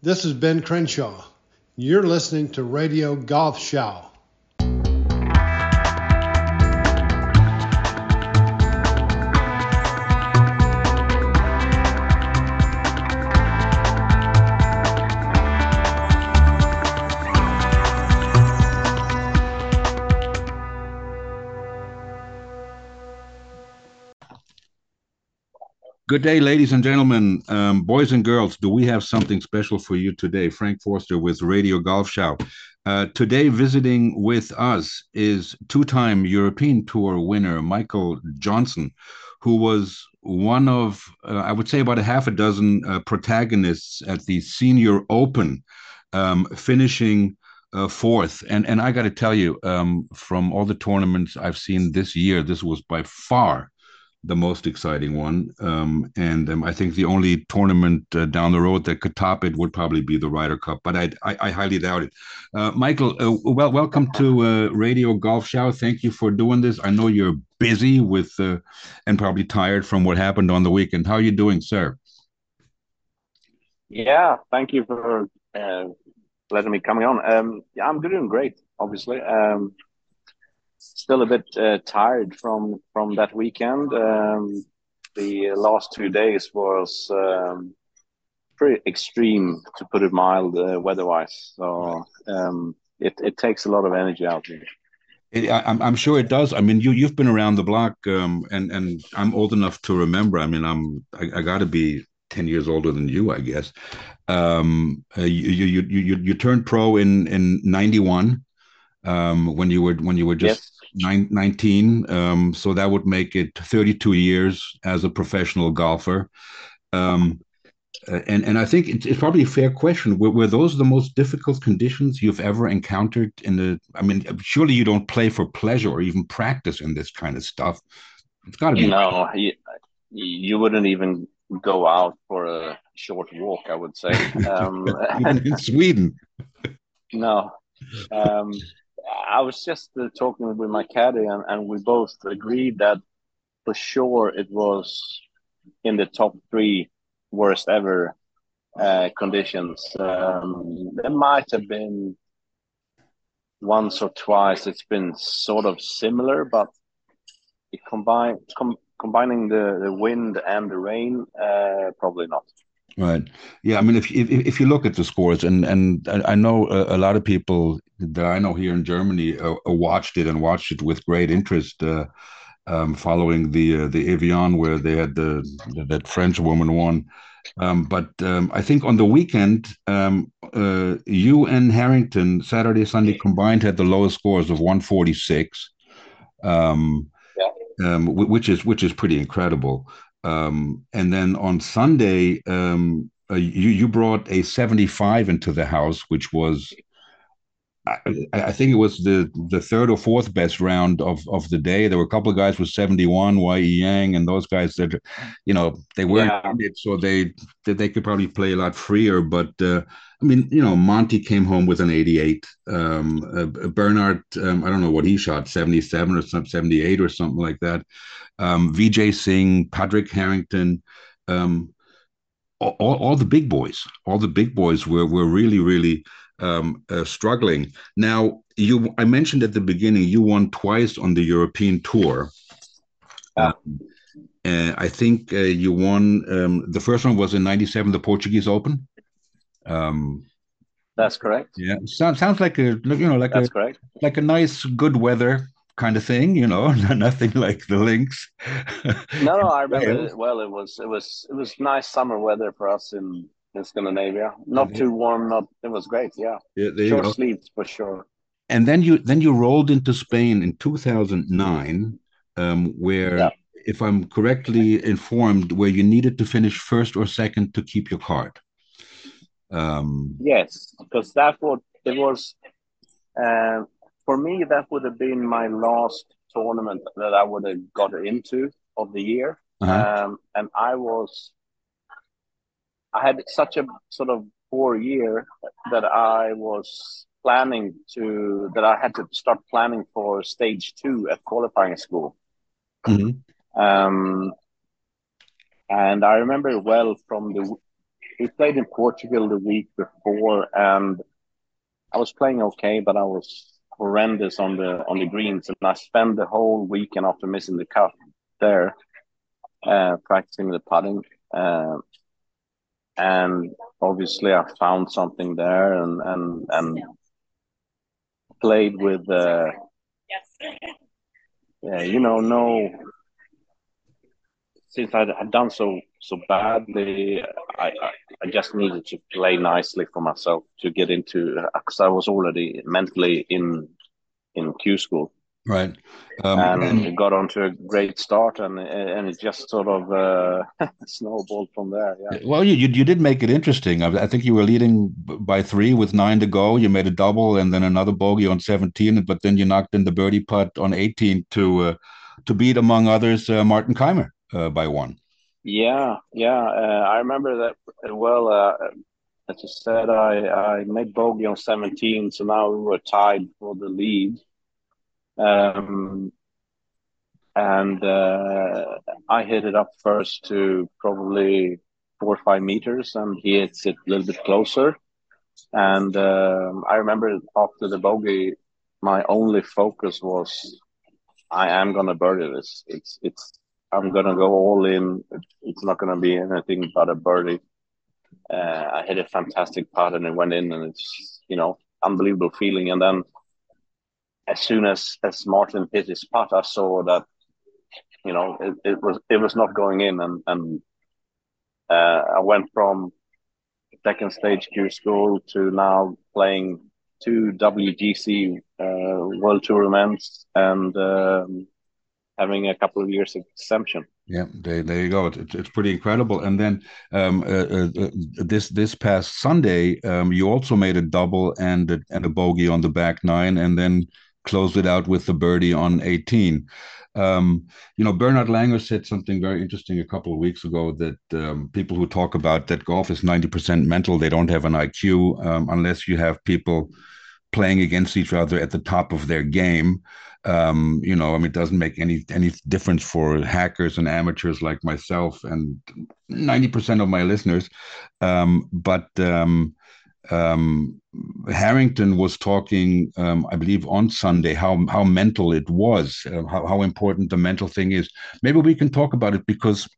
This is Ben Crenshaw. You're listening to Radio Golf Show. Good day, ladies and gentlemen, um, boys and girls. Do we have something special for you today? Frank Forster with Radio Golf Show. Uh, today, visiting with us is two time European Tour winner Michael Jonzon, who was one of, uh, I would say, about a half a dozen uh, protagonists at the Senior Open, um, finishing uh, fourth. And, and I got to tell you, um, from all the tournaments I've seen this year, this was by far the most exciting one. Um, and um, I think the only tournament uh, down the road that could top it would probably be the Ryder Cup, but I, I, I highly doubt it. Uh, Michael, uh, well, welcome to uh, Radio Golf Show. Thank you for doing this. I know you're busy with uh, and probably tired from what happened on the weekend. How are you doing, sir? Yeah, thank you for uh, letting me coming on. Um, yeah, I'm doing great. Obviously, um, still a bit uh, tired from from that weekend. Um, the last two days was um, pretty extreme, to put it mild, uh, weather-wise. So um, it it takes a lot of energy out of me. It, I, I'm sure it does. I mean, you you've been around the block, um, and and I'm old enough to remember. I mean, I'm I, I got to be ten years older than you, I guess. Um, uh, you, you you you you turned pro in in '91 um, when you were when you were just yes. nine, 19. Um, so that would make it 32 years as a professional golfer. Um, and and I think it's, it's, probably a fair question. Were, were those the most difficult conditions you've ever encountered in the? I mean, surely you don't play for pleasure or even practice in this kind of stuff. It's got to be. No, you, you wouldn't even go out for a short walk. I would say. Um, even in Sweden. no. Um, I was just uh, talking with my caddy, and, and we both agreed that for sure it was in the top three worst ever uh, conditions. Um, there might have been once or twice it's been sort of similar, but it combine com combining the, the wind and the rain, uh, probably not. Right. Yeah. I mean, if if, if you look at the scores, and and I know a, a lot of people that I know here in Germany uh, uh, watched it and watched it with great interest, uh, um, following the uh, the Evian where they had the, the that French woman won. Um, but um, I think on the weekend, um, uh, you and Harrington Saturday Sunday combined had the lowest scores of 146, um, yeah. Um, which is which is pretty incredible. Um, and then on Sunday, um, uh, you you brought a 75 into the house, which was I, I, think it was the the third or fourth best round of of the day. There were a couple of guys with 71, Y.E. Yang, and those guys that, you know, they weren't yeah. it, so they they could probably play a lot freer. But uh, I mean, you know, Monty came home with an 88. Um, uh, Bernhard, um, I don't know what he shot, 77 or some 78 or something like that. Um, Vijay Singh, Patrick Harrington. Um, all, all the big boys, all the big boys were were really, really um, uh, struggling. Now, you I mentioned at the beginning you won twice on the European tour. Uh, I think uh, you won um, the first one was in '97, the Portuguese Open. Um, That's correct. Yeah, sounds sounds like a you know like That's a correct. like a nice good weather kind of thing, you know, nothing like the links. no, no, I remember it well. It was it was it was nice summer weather for us in in Scandinavia. Not too warm. Not it was great. Yeah, yeah short sleeves for sure. And then you then you rolled into Spain in 2009, um, where, yeah. if I'm correctly informed, where you needed to finish first or second to keep your card. Um, yes, because that would it was uh, for me. That would have been my last tournament that I would have got into of the year, uh-huh. um, and I was I had such a sort of poor year that I was planning to that I had to start planning for stage two at qualifying school. Mm-hmm. Um, and I remember well from the we played in Portugal the week before, and I was playing okay, but I was horrendous on the on the greens, and I spent the whole weekend after missing the cut there, uh, practicing the putting. Uh, and obviously, I found something there, and and and played with. Uh, yeah, you know, no since I had done so so badly, I, I, just needed to play nicely for myself to get into because I was already mentally in in Q school. Right, um, and, and got onto a great start, and and it just sort of uh, snowballed from there. Yeah. Well, you, you, you did make it interesting. I, I think you were leading by three with nine to go. You made a double, and then another bogey on seventeen, but then you knocked in the birdie putt on eighteen to uh, to beat, among others, uh, Martin Kaymer uh, by one. Yeah, yeah, uh, I remember that well. Uh, as you said, I I made bogey on 17, so now we were tied for the lead. Um, and uh, I hit it up first to probably four or five meters, and he hits it a little bit closer. And um, I remember after the bogey, my only focus was I am gonna birdie this. It's it's I'm gonna go all in. It's not gonna be anything but a birdie. Uh, I hit a fantastic putt and it went in, and it's you know unbelievable feeling. And then as soon as as Martin hit his putt, I saw that you know it, it was it was not going in, and and uh, I went from second stage Q school to now playing two WGC uh, World Tour events and. Um, having a couple of years exemption. Yeah, there, there you go. It, it's pretty incredible. And then um, uh, uh, uh, this this past Sunday, um, you also made a double and a, and a bogey on the back nine, and then closed it out with the birdie on 18. Um, you know, Bernhard Langer said something very interesting a couple of weeks ago that um, people who talk about that golf is 90% mental, they don't have an IQ um, unless you have people playing against each other at the top of their game. Um, you know, I mean, it doesn't make any any difference for hackers and amateurs like myself and ninety percent of my listeners. Um, but um, um, Harrington was talking, um, I believe, on Sunday how how mental it was, uh, how how important the mental thing is. Maybe we can talk about it because.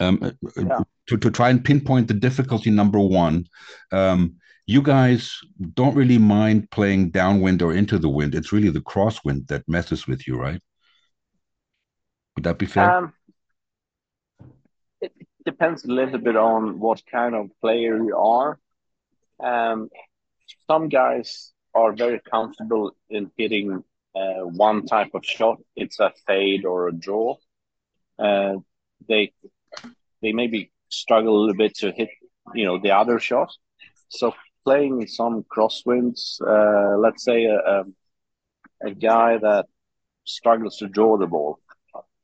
Um, uh, yeah. to, to try and pinpoint the difficulty number one um, you guys don't really mind playing downwind or into the wind. It's really the crosswind that messes with you, right? Would that be fair? Um, it depends a little bit on what kind of player you are. Um, some guys are very comfortable in hitting uh, one type of shot. It's a fade or a draw. Uh, they they maybe struggle a little bit to hit, you know, the other shot. So playing some crosswinds, uh, let's say a, a, a, guy that struggles to draw the ball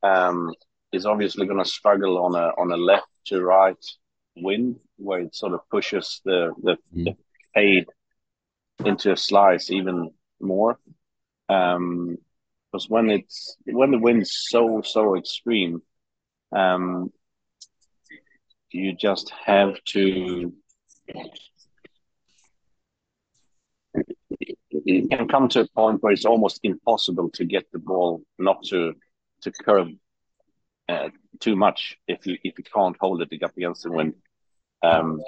um, is obviously going to struggle on a on a left to right wind where it sort of pushes the the, mm. the fade into a slice even more. Um, because when it's when the wind's so so extreme, um, you just have to it can come to a point where it's almost impossible to get the ball not to to curve uh, too much if you if you can't hold it up against the wind. Um,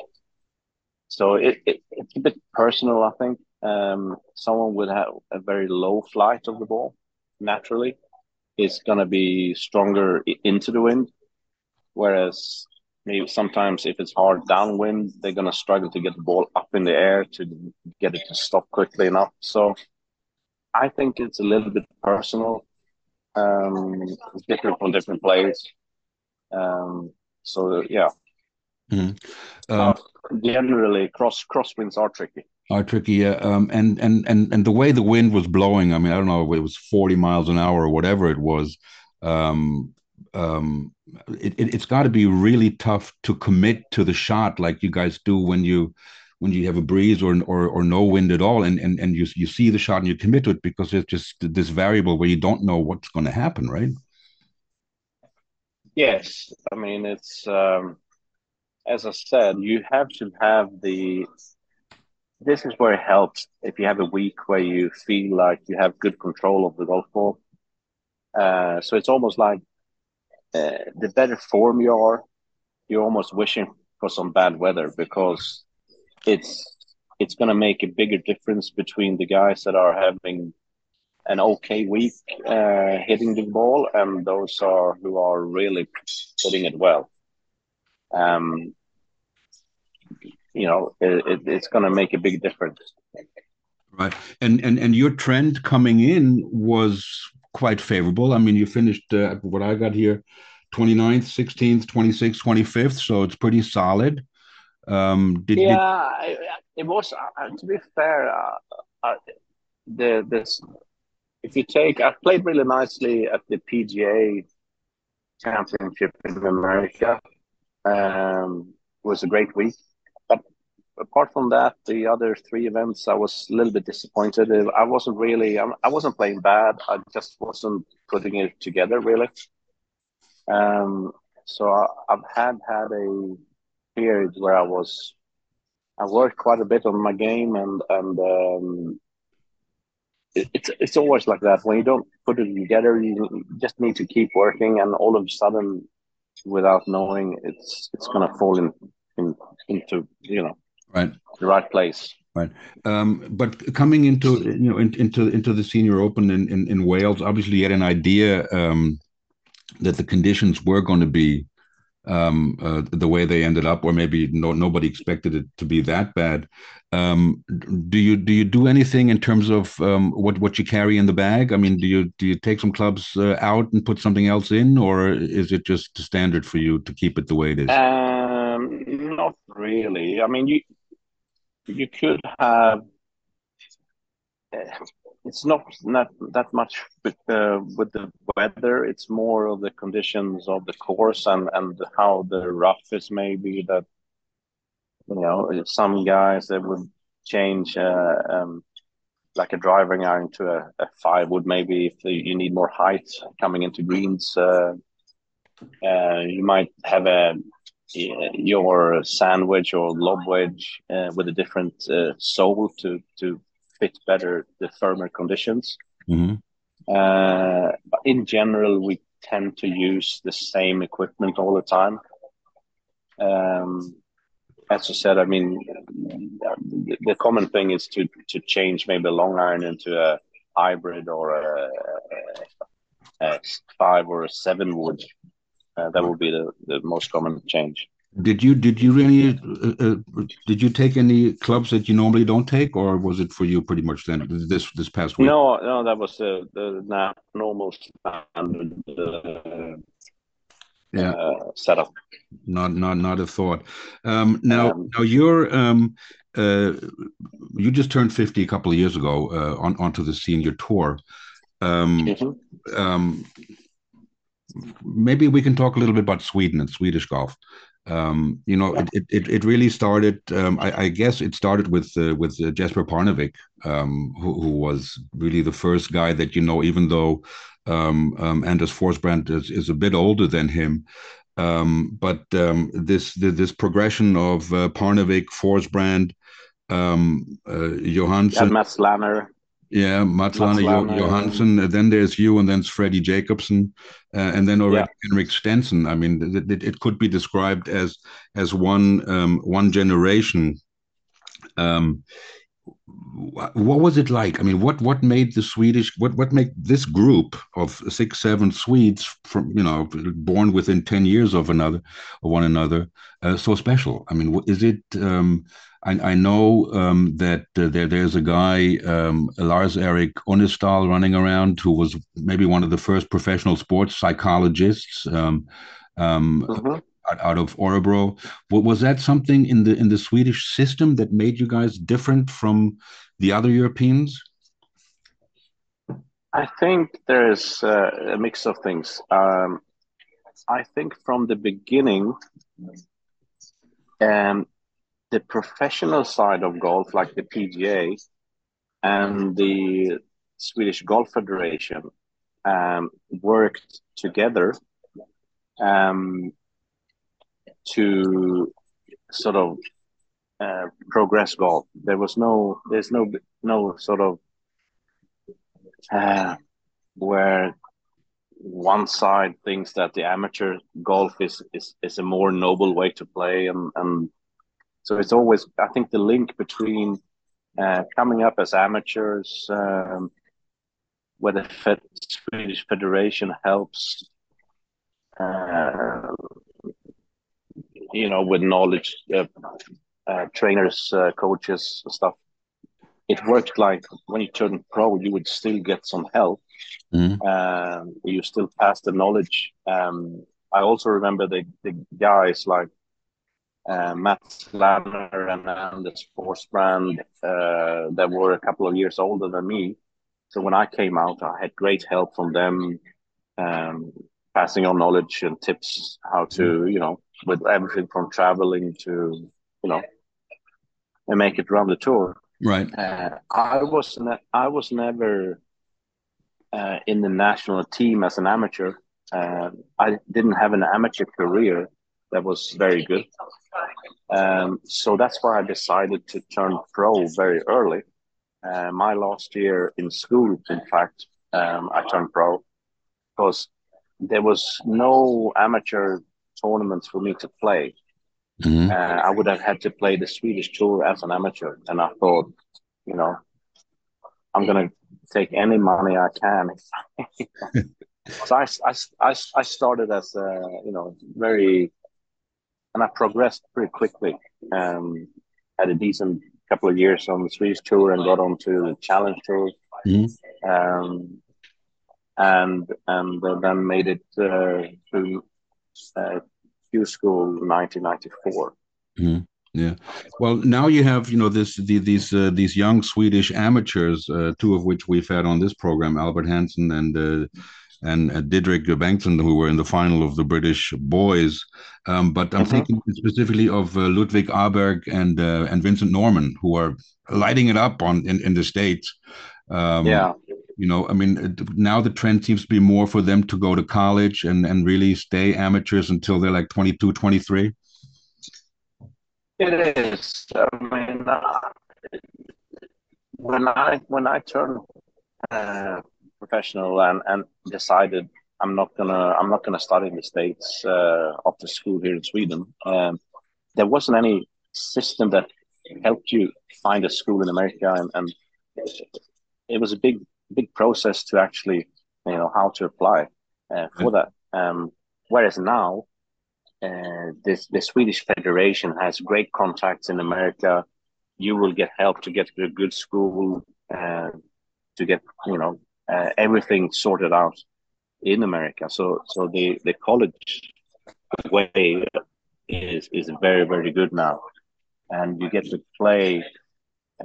so it, it, it's a bit personal, I think. Um, someone would have a very low flight of the ball naturally is going to be stronger into the wind, whereas maybe sometimes if it's hard downwind, they're going to struggle to get the ball up in the air to get it to stop quickly enough. So I think it's a little bit personal. Um, it's different for different players. Um, so yeah. Mm-hmm. Uh, generally, cross crosswinds are tricky. Are tricky, yeah. Um, and and and and the way the wind was blowing, I mean, I don't know, if it was forty miles an hour or whatever it was. Um, um, it, it, has got to be really tough to commit to the shot like you guys do when you when you have a breeze or or, or no wind at all and, and and you you see the shot and you commit to it because it's just this variable where you don't know what's going to happen right yes i mean it's um as I said, you have to have the. This is where it helps if you have a week where you feel like you have good control of the golf ball. Uh, so it's almost like uh, the better form you are, you're almost wishing for some bad weather because it's it's going to make a bigger difference between the guys that are having an okay week uh, hitting the ball and those are who are really hitting it well. Um, you know, it, it, it's going to make a big difference. Right, and and and your trend coming in was quite favorable. I mean, you finished uh, what I got here, 29th, 16th, 26th, 25th, so it's pretty solid. Um, did yeah, did... it was. Uh, to be fair, uh, uh, the this if you take, I played really nicely at the PGA Championship in America. Um, it was a great week, apart from that, the other three events, I was a little bit disappointed. I wasn't really, I wasn't playing bad. I just wasn't putting it together really. Um, so I, have had had a period where I was, I worked quite a bit on my game and and um, it's it's always like that when you don't put it together you just need to keep working and all of a sudden without knowing it's it's going to fall in, in into you know right the right place right um, but coming into you know in, into into the senior open in, in, in wales obviously you had an idea um, that the conditions were going to be um, uh, the way they ended up, or maybe no, nobody expected it to be that bad. Um, do you do you do anything in terms of um, what what you carry in the bag? I mean, do you do you take some clubs uh, out and put something else in, or is it just the standard for you to keep it the way it is? Um, not really. I mean, you you could have. Uh, it's not not that much with the with the weather. It's more of the conditions of the course and and how the rough is. Maybe that you know some guys that would change uh, um, like a driving iron to a, a five would maybe if you need more height coming into greens. Uh, uh, you might have a your sandwich or lob wedge uh, with a different uh, sole to to fit better the firmer conditions. Mm-hmm. Uh, but in general, we tend to use the same equipment all the time. Um, as you said, I mean, the, the, common thing is to to change maybe a long iron into a hybrid or a, a, a five or a seven wood. Uh, that would be the, the most common change. Did you did you really uh, uh, did you take any clubs that you normally don't take, or was it for you pretty much then this this past week? No, no, that was the the normal standard uh, yeah uh, setup. Not not not a thought. Um, now um, now you're um, uh, you just turned fifty a couple of years ago uh, on onto the senior tour. Um, mm-hmm. Um, maybe we can talk a little bit about Sweden and Swedish golf. Um, you know, it, it, it really started. Um, I, I, guess it started with uh, with uh, Jesper Parnevik, um, who, who, was really the first guy that you know. Even though um, um, Anders Forsbrand is, is a bit older than him, um, but this this progression of uh, Parnevik, Forsbrand, uh, Johansson, and Mats Lanner. Yeah, Mats Lanner Johansson. Then there's you, and then it's Freddie Jacobson, uh, and then already yeah. Henrik Stenson. I mean, it, it, it, could be described as as one um, one generation. Um, what was it like? I mean, what what made the Swedish what what made this group of six seven Swedes from you know born within ten years of another of one another uh, so special? I mean, is it? Um, I, I know um, that uh, there there's a guy um, Lars Erik Uneståhl running around who was maybe one of the first professional sports psychologists um, um mm-hmm. out, out, of Örebro. Was that something in the in the Swedish system that made you guys different from the other Europeans? I think there's uh, a mix of things. Um, I think from the beginning, um, the professional side of golf, like the PGA and the Swedish Golf Federation, um, worked together um, to sort of uh, progress golf. There was no, there's no, no sort of uh, where one side thinks that the amateur golf is is, is a more noble way to play, and and so it's always I think the link between uh, coming up as amateurs, um, where the Fed, Swedish Federation helps. Uh, you know, with knowledge, uh, uh, trainers, uh, coaches, stuff. It worked like when you turn pro, you would still get some help. Mm. you still pass the knowledge. Um, I also remember the, the guys like uh, Mats Lanner and Anders Forsbrand uh, that were a couple of years older than me. So when I came out, I had great help from them, um, passing on knowledge and tips how to, you know, with everything from traveling to you know and make it run the tour. Right. Uh, I was ne- I was never uh, in the national team as an amateur. Uh, I didn't have an amateur career that was very good. Um, so that's why I decided to turn pro very early. Uh, my last year in school, in fact, um, I turned pro because there was no amateur tournaments for me to play. Mm-hmm. Uh, I would have had to play the Swedish tour as an amateur, and I thought, you know, I'm gonna take any money I can. so I, I, I, I started as a, you know, very, and I progressed pretty quickly. Um, had a decent couple of years on the Swedish tour and got onto the Challenge tour. Mm-hmm. Um, and and then made it uh, through uh, Q School 1994. Mm-hmm. Yeah. Well, now you have you know this the, these uh, these young Swedish amateurs, uh, two of which we've had on this program, Albert Hansen and uh, and uh, Didrik Bengtsson, who were in the final of the British boys. Um, but I'm mm-hmm. thinking specifically of uh, Ludvig Åberg and uh, and Vincent Norrman, who are lighting it up on in, in the states. Um, yeah you know i mean now the trend seems to be more for them to go to college and and really stay amateurs until they're like 22 23 it is i mean uh, when i when i turned uh, professional and and decided i'm not gonna i'm not gonna study in the states uh, after school here in sweden um, there wasn't any system that helped you find a school in america and, and it was a big big process to actually you know how to apply uh, for that. Um, whereas now, uh, this the Swedish Federation has great contacts in America. You will get help to get to a good school, uh, to get you know uh, everything sorted out in America. So so the the college way is is very very good now, and you get to play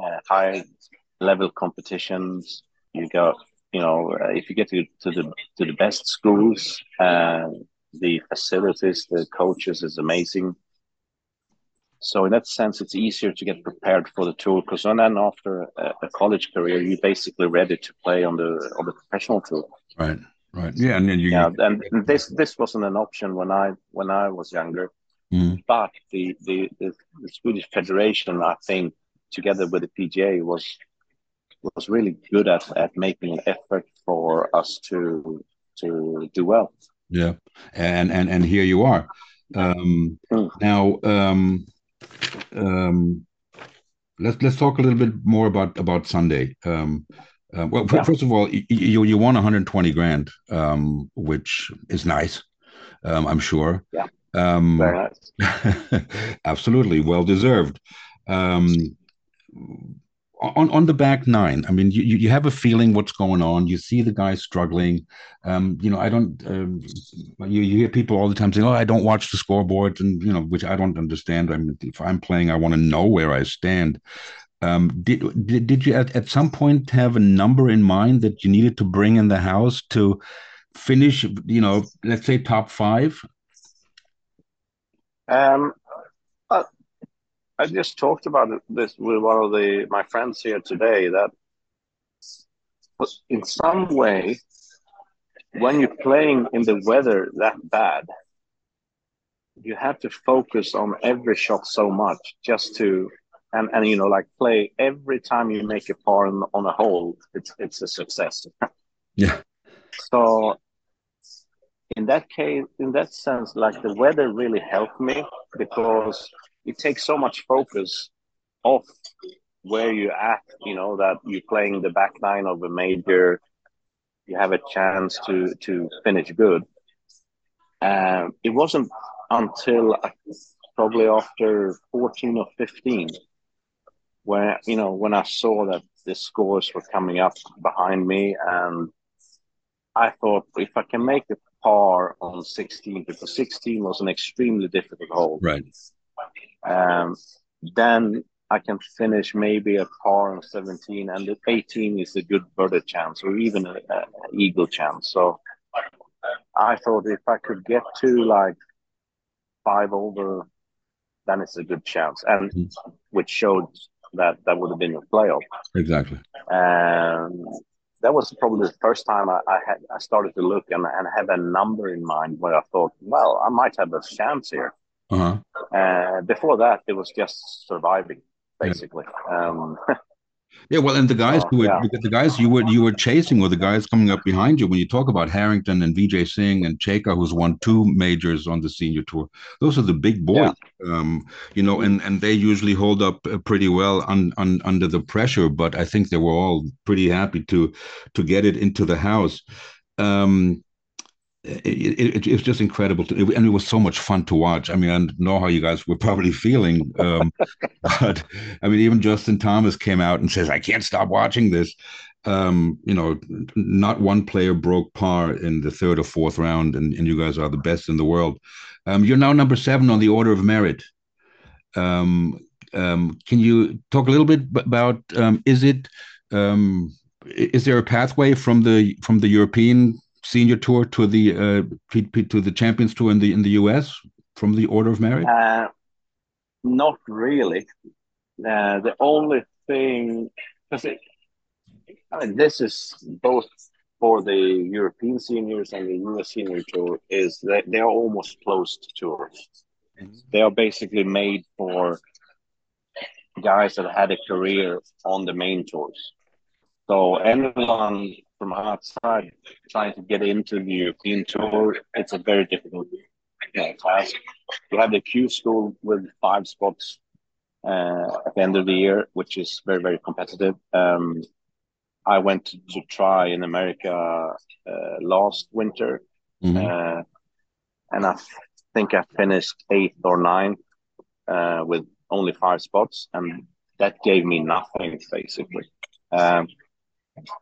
uh, high level competitions. You got you know uh, if you get to, to the to the best schools uh, the facilities the coaches is amazing so in that sense it's easier to get prepared for the tour because then after a, a, college career you're basically ready to play on the on the professional tour right right yeah and then you yeah and this this wasn't an option when i when i was younger mm. but the, the the the swedish federation i think together with the pga was was really good at, at making an effort for us to to do well. Yeah, and and and here you are. Um, mm. Now, um, um, let's let's talk a little bit more about about Sunday. Um, uh, well, yeah. first of all, you you won 120 grand, um, which is nice. Um, I'm sure. Yeah. Um, Very nice. absolutely, well deserved. On on the back nine i mean you, you have a feeling what's going on. You see the guy struggling. Um, you know i don't um, you, you hear people all the time saying oh i don't watch the scoreboard and you know which i don't understand. I mean if i'm playing i want to know where i stand. Um, did, did did you at, at some point have a number in mind that you needed to bring in the house to finish you know let's say top five? Um I just talked about this with one of the my friends here today that in some way when you're playing in the weather that bad you have to focus on every shot so much just to and and you know like play every time you make a par on, on a hole it's it's a success. Yeah. So in that case in that sense like the weather really helped me because it takes so much focus off where you're at you know that you're playing the back line of a major you have a chance to to finish good um, it wasn't until probably after 14 or 15 where you know when I saw that the scores were coming up behind me, and I thought if I can make a par on 16, because 16 was an extremely difficult hole, right? Um, then I can finish maybe a par on 17, and the 18 is a good birdie chance, or even an eagle chance. So I thought if I could get to like five over, then it's a good chance, and mm-hmm. which showed that that would have been a playoff. Exactly. And that was probably the first time I, I, had I started to look and, and have a number in mind where I thought, well, I might have a chance here. Uh-huh. Uh, before that, it was just surviving, basically. Yeah. Um, Yeah, well, and the guys oh, who were yeah. the guys you were you were chasing were the guys coming up behind you. When you talk about Harrington and Vijay Singh and Cejka, who's won two majors on the senior tour, those are the big boys, yeah. um, you know, and and they usually hold up uh, pretty well un, un, under the pressure. But I think they were all pretty happy to to get it into the house. Um, it, it, it, was just incredible to, and it was so much fun to watch. I mean i know how you guys were probably feeling um, but i mean even justin thomas came out and says i can't stop watching this. Um, you know not one player broke par in the third or fourth round and, and you guys are the best in the world. Um, you're now number seven on the order of merit. Um, um, can you talk a little bit about um, is it is there a pathway from the from the european senior tour to the uh, to the Champions Tour in the in the US from the Order of Merit? Uh, not really. Uh, the only thing, because I mean, this is both for the European seniors and the US senior tour, is that they are almost closed tours. Mm-hmm. They are basically made for guys that had a career on the main tours. So anyone from outside trying to get into the European tour, it's a very difficult task. You have the Q school with five spots uh, at the end of the year, which is very, very competitive. Um, I went to, to, try in America uh, last winter, mm-hmm. uh, and I think I finished eighth or ninth uh, with only five spots, and that gave me nothing basically. Um,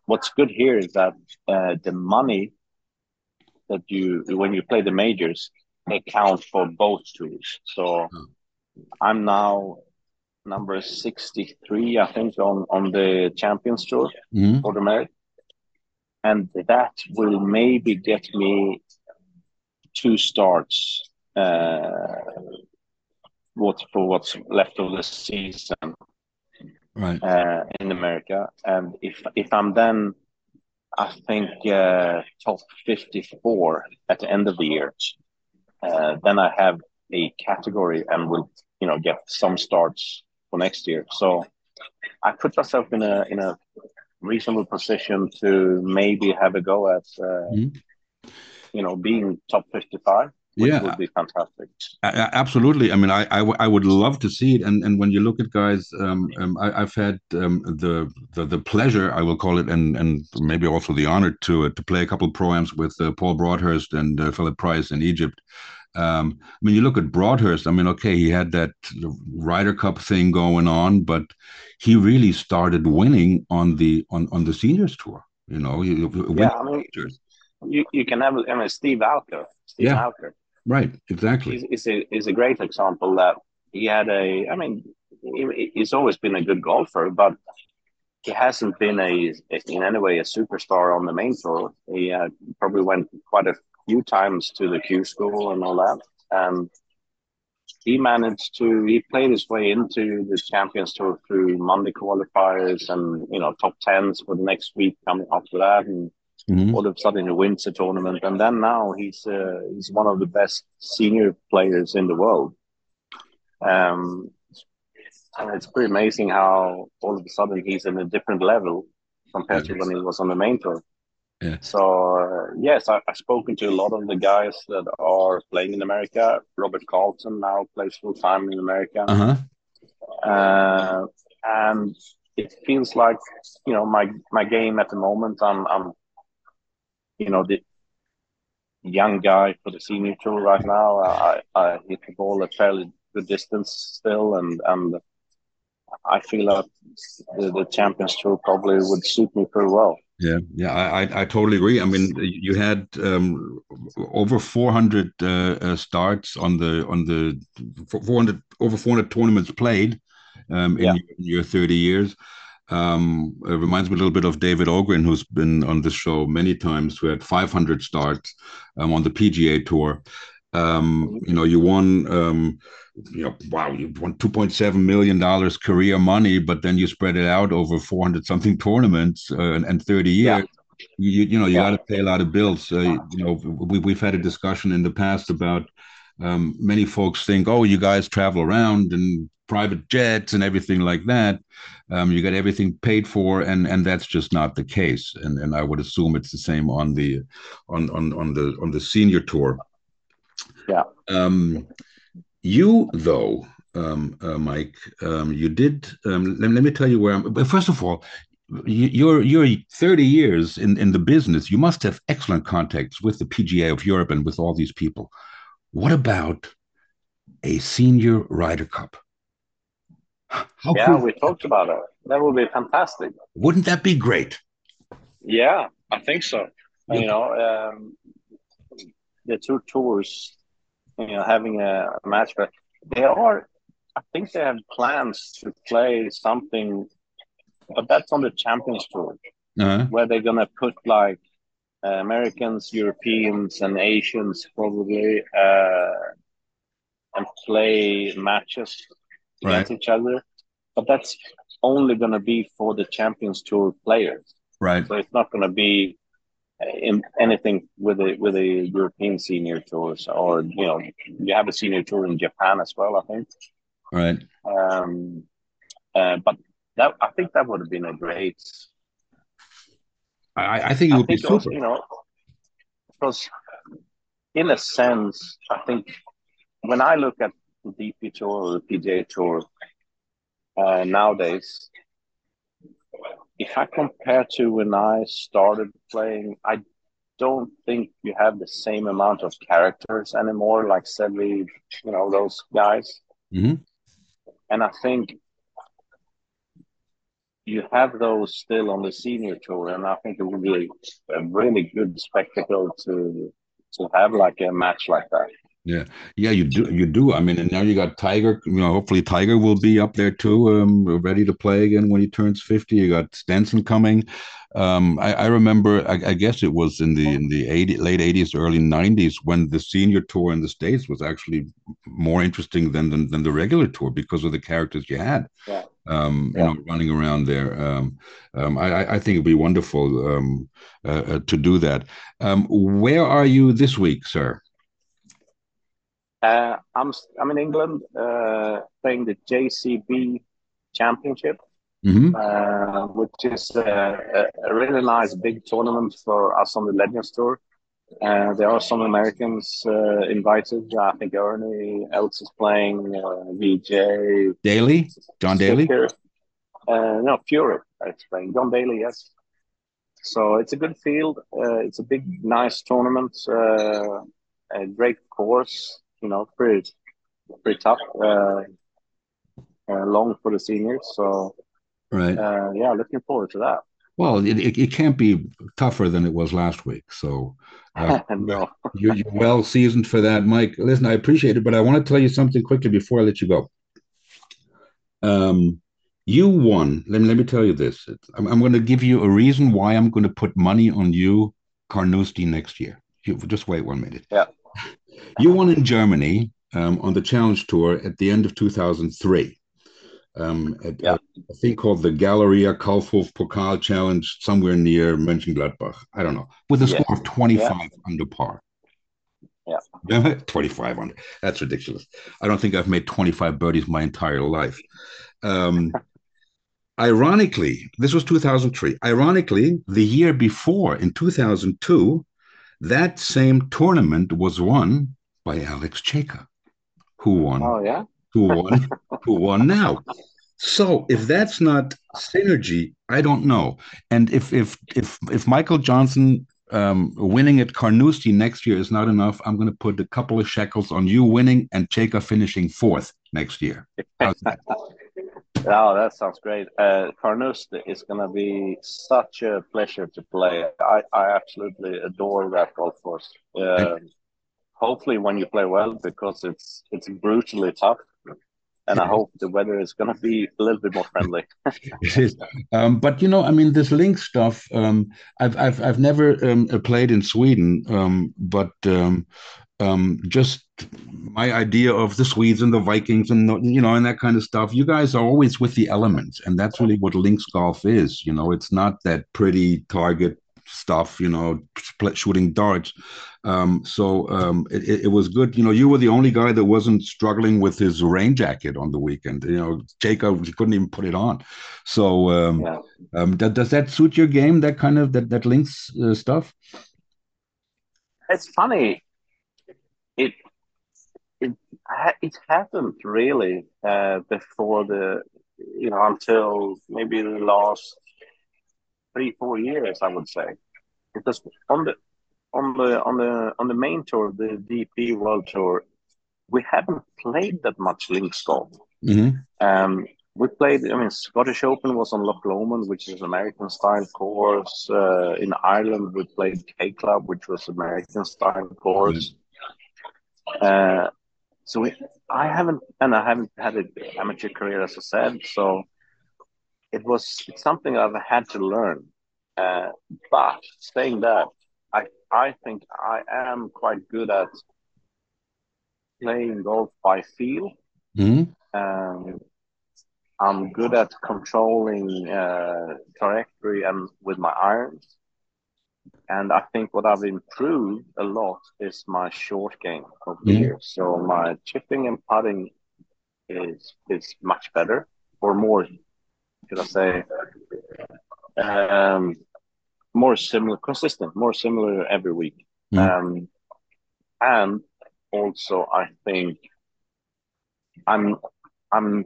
what's good here is that uh, the money that you when you play the majors they count for both tours. So hmm. I'm now number 63, I think, on, on the Champions Tour mm-hmm. for the merit. And that will maybe get me two starts uh, what for what's left of the season right uh, in America. And if if I'm then, I think uh, top 54 at the end of the year, uh, then I have a category and will you know get some starts for next year. So I put myself in a in a reasonable position to maybe have a go at mm-hmm. you know being top 55 yeah would be fantastic absolutely i mean I, I, I would love to see it and and when you look at guys um, um I, have had um, the, the the pleasure i will call it and and maybe also the honor to uh, to play a couple of proams with uh, paul broadhurst and uh, philip price in egypt um, I mean, you look at Broadhurst. I mean, okay, he had that Ryder Cup thing going on, but he really started winning on the on on the seniors tour. You know, yeah, I mean, you, you can have I mean, Steve Alker. Steve yeah. Alker Right, exactly. Is a is a great example that he had a. I mean, he, he's always been a good golfer, but he hasn't been a in any way a superstar on the main tour. He uh, probably went quite a few times to the Q school and all that, and he managed to he played his way into the Champions Tour through Monday qualifiers and you know top tens for the next week coming after that, and Mm-hmm. All of a sudden, he wins a tournament, and then now he's uh, he's one of the best senior players in the world. Um, and it's pretty amazing how all of a sudden he's in a different level compared to when he was on the main tour. Yeah. So uh, yes, I, have spoken to a lot of the guys that are playing in America. Robert Karlsson now plays full time in America, uh-huh. uh, and it feels like you know my my game at the moment. I'm I'm you know the young guy for the senior tour right now. I I hit the ball a fairly good distance still, and and I feel that the, the Champions Tour probably would suit me pretty well. Yeah, yeah, I, I, I totally agree. I mean, you had um, over 400 uh, uh, starts on the on the 400 over 400 tournaments played um, in, yeah. your, your 30 years. Um, it reminds me a little bit of David Ogrin, who's been on this show many times, who had 500 starts um, on the PGA Tour. Um, you know, you won um, you know, wow, you won two point seven million dollars career money, but then you spread it out over four hundred something tournaments uh, and, and, thirty years. Yeah. You, you know you yeah. got to pay a lot of bills. Uh, you know we we've had a discussion in the past about um, many folks think, oh, you guys travel around and private jets and everything like that. Um, you get everything paid for, and and that's just not the case. And and I would assume it's the same on the on on on the on the senior tour. Yeah. Um, you, though, um, uh, Mike, um, you did. Um, let, let, me tell you where I'm. But first of all, you're you're 30 years in, in the business. You must have excellent contacts with the PGA of Europe and with all these people. What about a senior Ryder Cup? How yeah, cool. we talked about it. That would be fantastic. Wouldn't that be great? Yeah, I think so. Yeah. You know, um, the two tours you know having a, a match, but they are. I think they have plans to play something, but that's on the Champions Tour, uh-huh. where they're gonna put like uh, Americans, Europeans, and Asians probably, uh, and play matches against right. each other. But that's only gonna be for the Champions Tour players. Right. So it's not gonna be in anything with a with a European senior tours, or you know, you have a senior tour in Japan as well. I think. Right. Um, uh, but that I think that would have been a great. I, I think it would be super. Was, you know, because in a sense, I think when I look at DP tour or the PGA tour uh, nowadays, if I compare to when I started playing, I don't think you have the same amount of characters anymore, like Seve, you know, those guys. Mm-hmm. And I think you have those still on the senior tour, and I think it would be a really good spectacle to to have like a match like that. Yeah, yeah, you do, you do. I mean, and now you got Tiger. You know, hopefully Tiger will be up there too, um, ready to play again when he turns fifty. You got Stenson coming. Um, I, I, remember, I, I, guess it was in the in the 80, late eighties, early nineties, when the senior tour in the states was actually more interesting than than, than the regular tour because of the characters you had. Yeah. Um, yeah. you know, running around there. Um, um, I, I, think it'd be wonderful um, uh, uh, to do that. Um, where are you this week, sir? Uh, I'm I'm in England uh, playing the JCB Championship, mm-hmm. uh, which is a, a, really nice big tournament for us on the Legends Tour. Uh, there are some Americans uh, invited. I think Ernie Els is playing. Uh, VJ Daly, John Daly. no, Furyk is playing. John Daly, yes. So it's a good field. it's a big, nice tournament. a great course you know, pretty pretty tough, uh, uh, long for the seniors. So, right, uh, yeah, looking forward to that. Well, it, it, it, can't be tougher than it was last week. So, uh, no. you're, you're, well seasoned for that, Mike. Listen, I appreciate it, but I want to tell you something quickly before I let you go. Um, you won. Let me let me tell you this. I'm, I'm going to give you a reason why I'm going to put money on you, Carnoustie, next year. You just wait one minute. Yeah. You won in Germany um, on the Challenge Tour at the end of 2003. um, at yeah. a, a, thing called the Galeria Kaufhof Pokal Challenge somewhere near Mönchengladbach. I don't know, with a yeah. score of 25 yeah. under par. Yeah. 25 under. That's ridiculous. I don't think I've made 25 birdies my entire life. Um, ironically, this was 2003. Ironically, the year before, in 2002, that same tournament was won by Alex Cejka, who won. Oh, yeah? who won? who won now? So if that's not synergy, I don't know. And if if if if Michael Jonzon um, winning at Carnoustie next year is not enough, I'm going to put a couple of shekels on you winning and Cejka finishing fourth next year. Oh, that sounds great. Uh, Carnoustie is going to be such a pleasure to play. I, I absolutely adore that golf course. Uh, hopefully, when you play well, because it's it's brutally tough and I hope the weather is going to be a little bit more friendly. it is, um, but you know, I mean, this link stuff. Um, I've I've I've never um, played in Sweden, um, but um, just my idea of the Swedes and the Vikings and the, you know and that kind of stuff. You guys are always with the elements, and that's really what links golf is. You know, it's not that pretty target stuff, you know, shooting darts. Um, so um, it, it, was good. You know, you were the only guy that wasn't struggling with his rain jacket on the weekend. You know, Jacob couldn't even put it on. So um, yeah. um, does, does that suit your game? That kind of that that links uh, stuff. It's funny. It happened really uh, before the you know until maybe the last three four years I would say because on the on the on the on the main tour, the DP World Tour, we haven't played that much links golf. Mm-hmm. Um, we played. I mean, Scottish Open was on Loch Lomond, which is American style course. Uh, in Ireland, we played K Club, which was American style course. Mm-hmm. Uh, so we, I haven't, and I haven't had an amateur career, as I said. So it was it's something I've had to learn. Uh, but saying that, I I think I am quite good at playing golf by feel. Mm-hmm. Um, I'm good at controlling uh, trajectory and with my irons. And I think what I've improved a lot is my short game of the mm-hmm. years. So my chipping and putting is is much better or more, should I say, um, more similar, consistent, more similar every week. Mm. Um, and also, I think I'm I'm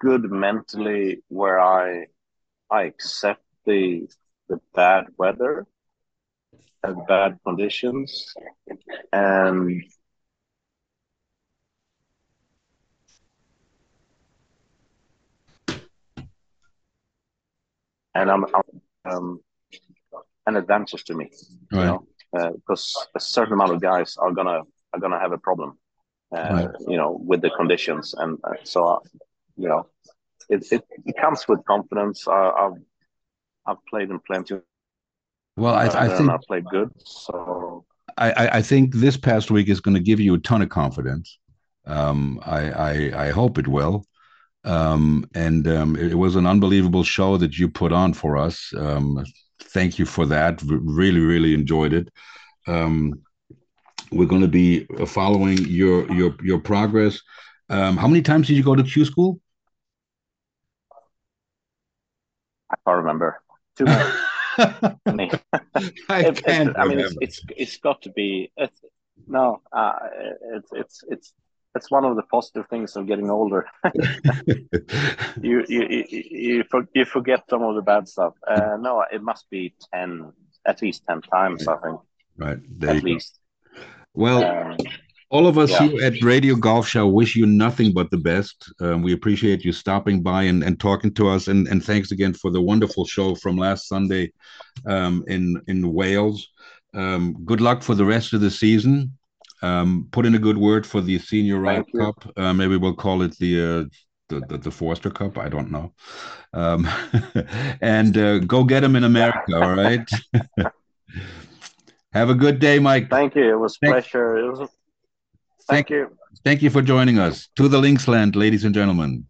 good mentally where I I accept the the bad weather and bad conditions and and I'm, I'm um, an advantage to me. Right. You know, uh, because a certain amount of guys are gonna are gonna have a problem. Uh, right. You know, with the conditions, and uh, so uh, you know, it, it, it comes with confidence. I've I've played in plenty. Well, I, I think I played good. So I, I think this past week is going to give you a ton of confidence. Um, I, I, I hope it will. Um, and um, it, was an unbelievable show that you put on for us. Um, thank you for that. Really, really enjoyed it. Um, we're going to be following your your your progress. Um, how many times did you go to Q school? I can't remember. Too many. I it, can't. I mean, it's, it's it's got to be. It's, no, uh, it's it's it's that's one of the positive things of getting older. you, you, you, you, you forget some of the bad stuff. Uh, no, it must be 10, at least 10 times, I think. Right. There at least. Go. Well, um, all of us yeah. here at Radio Golf Show wish you nothing but the best. Um, we appreciate you stopping by and, and talking to us. And, and thanks again for the wonderful show from last Sunday um, in, in Wales. Um, good luck for the rest of the season. Um, put in a good word for the Senior Ryder Cup. Uh, maybe we'll call it the, uh, the, the, the Forster Cup. I don't know. Um, and uh, go get them in America. all right. Have a good day, Mike. Thank you. It was a pleasure. It was. A... Thank, thank you. Thank you for joining us to the Linksland, ladies and gentlemen.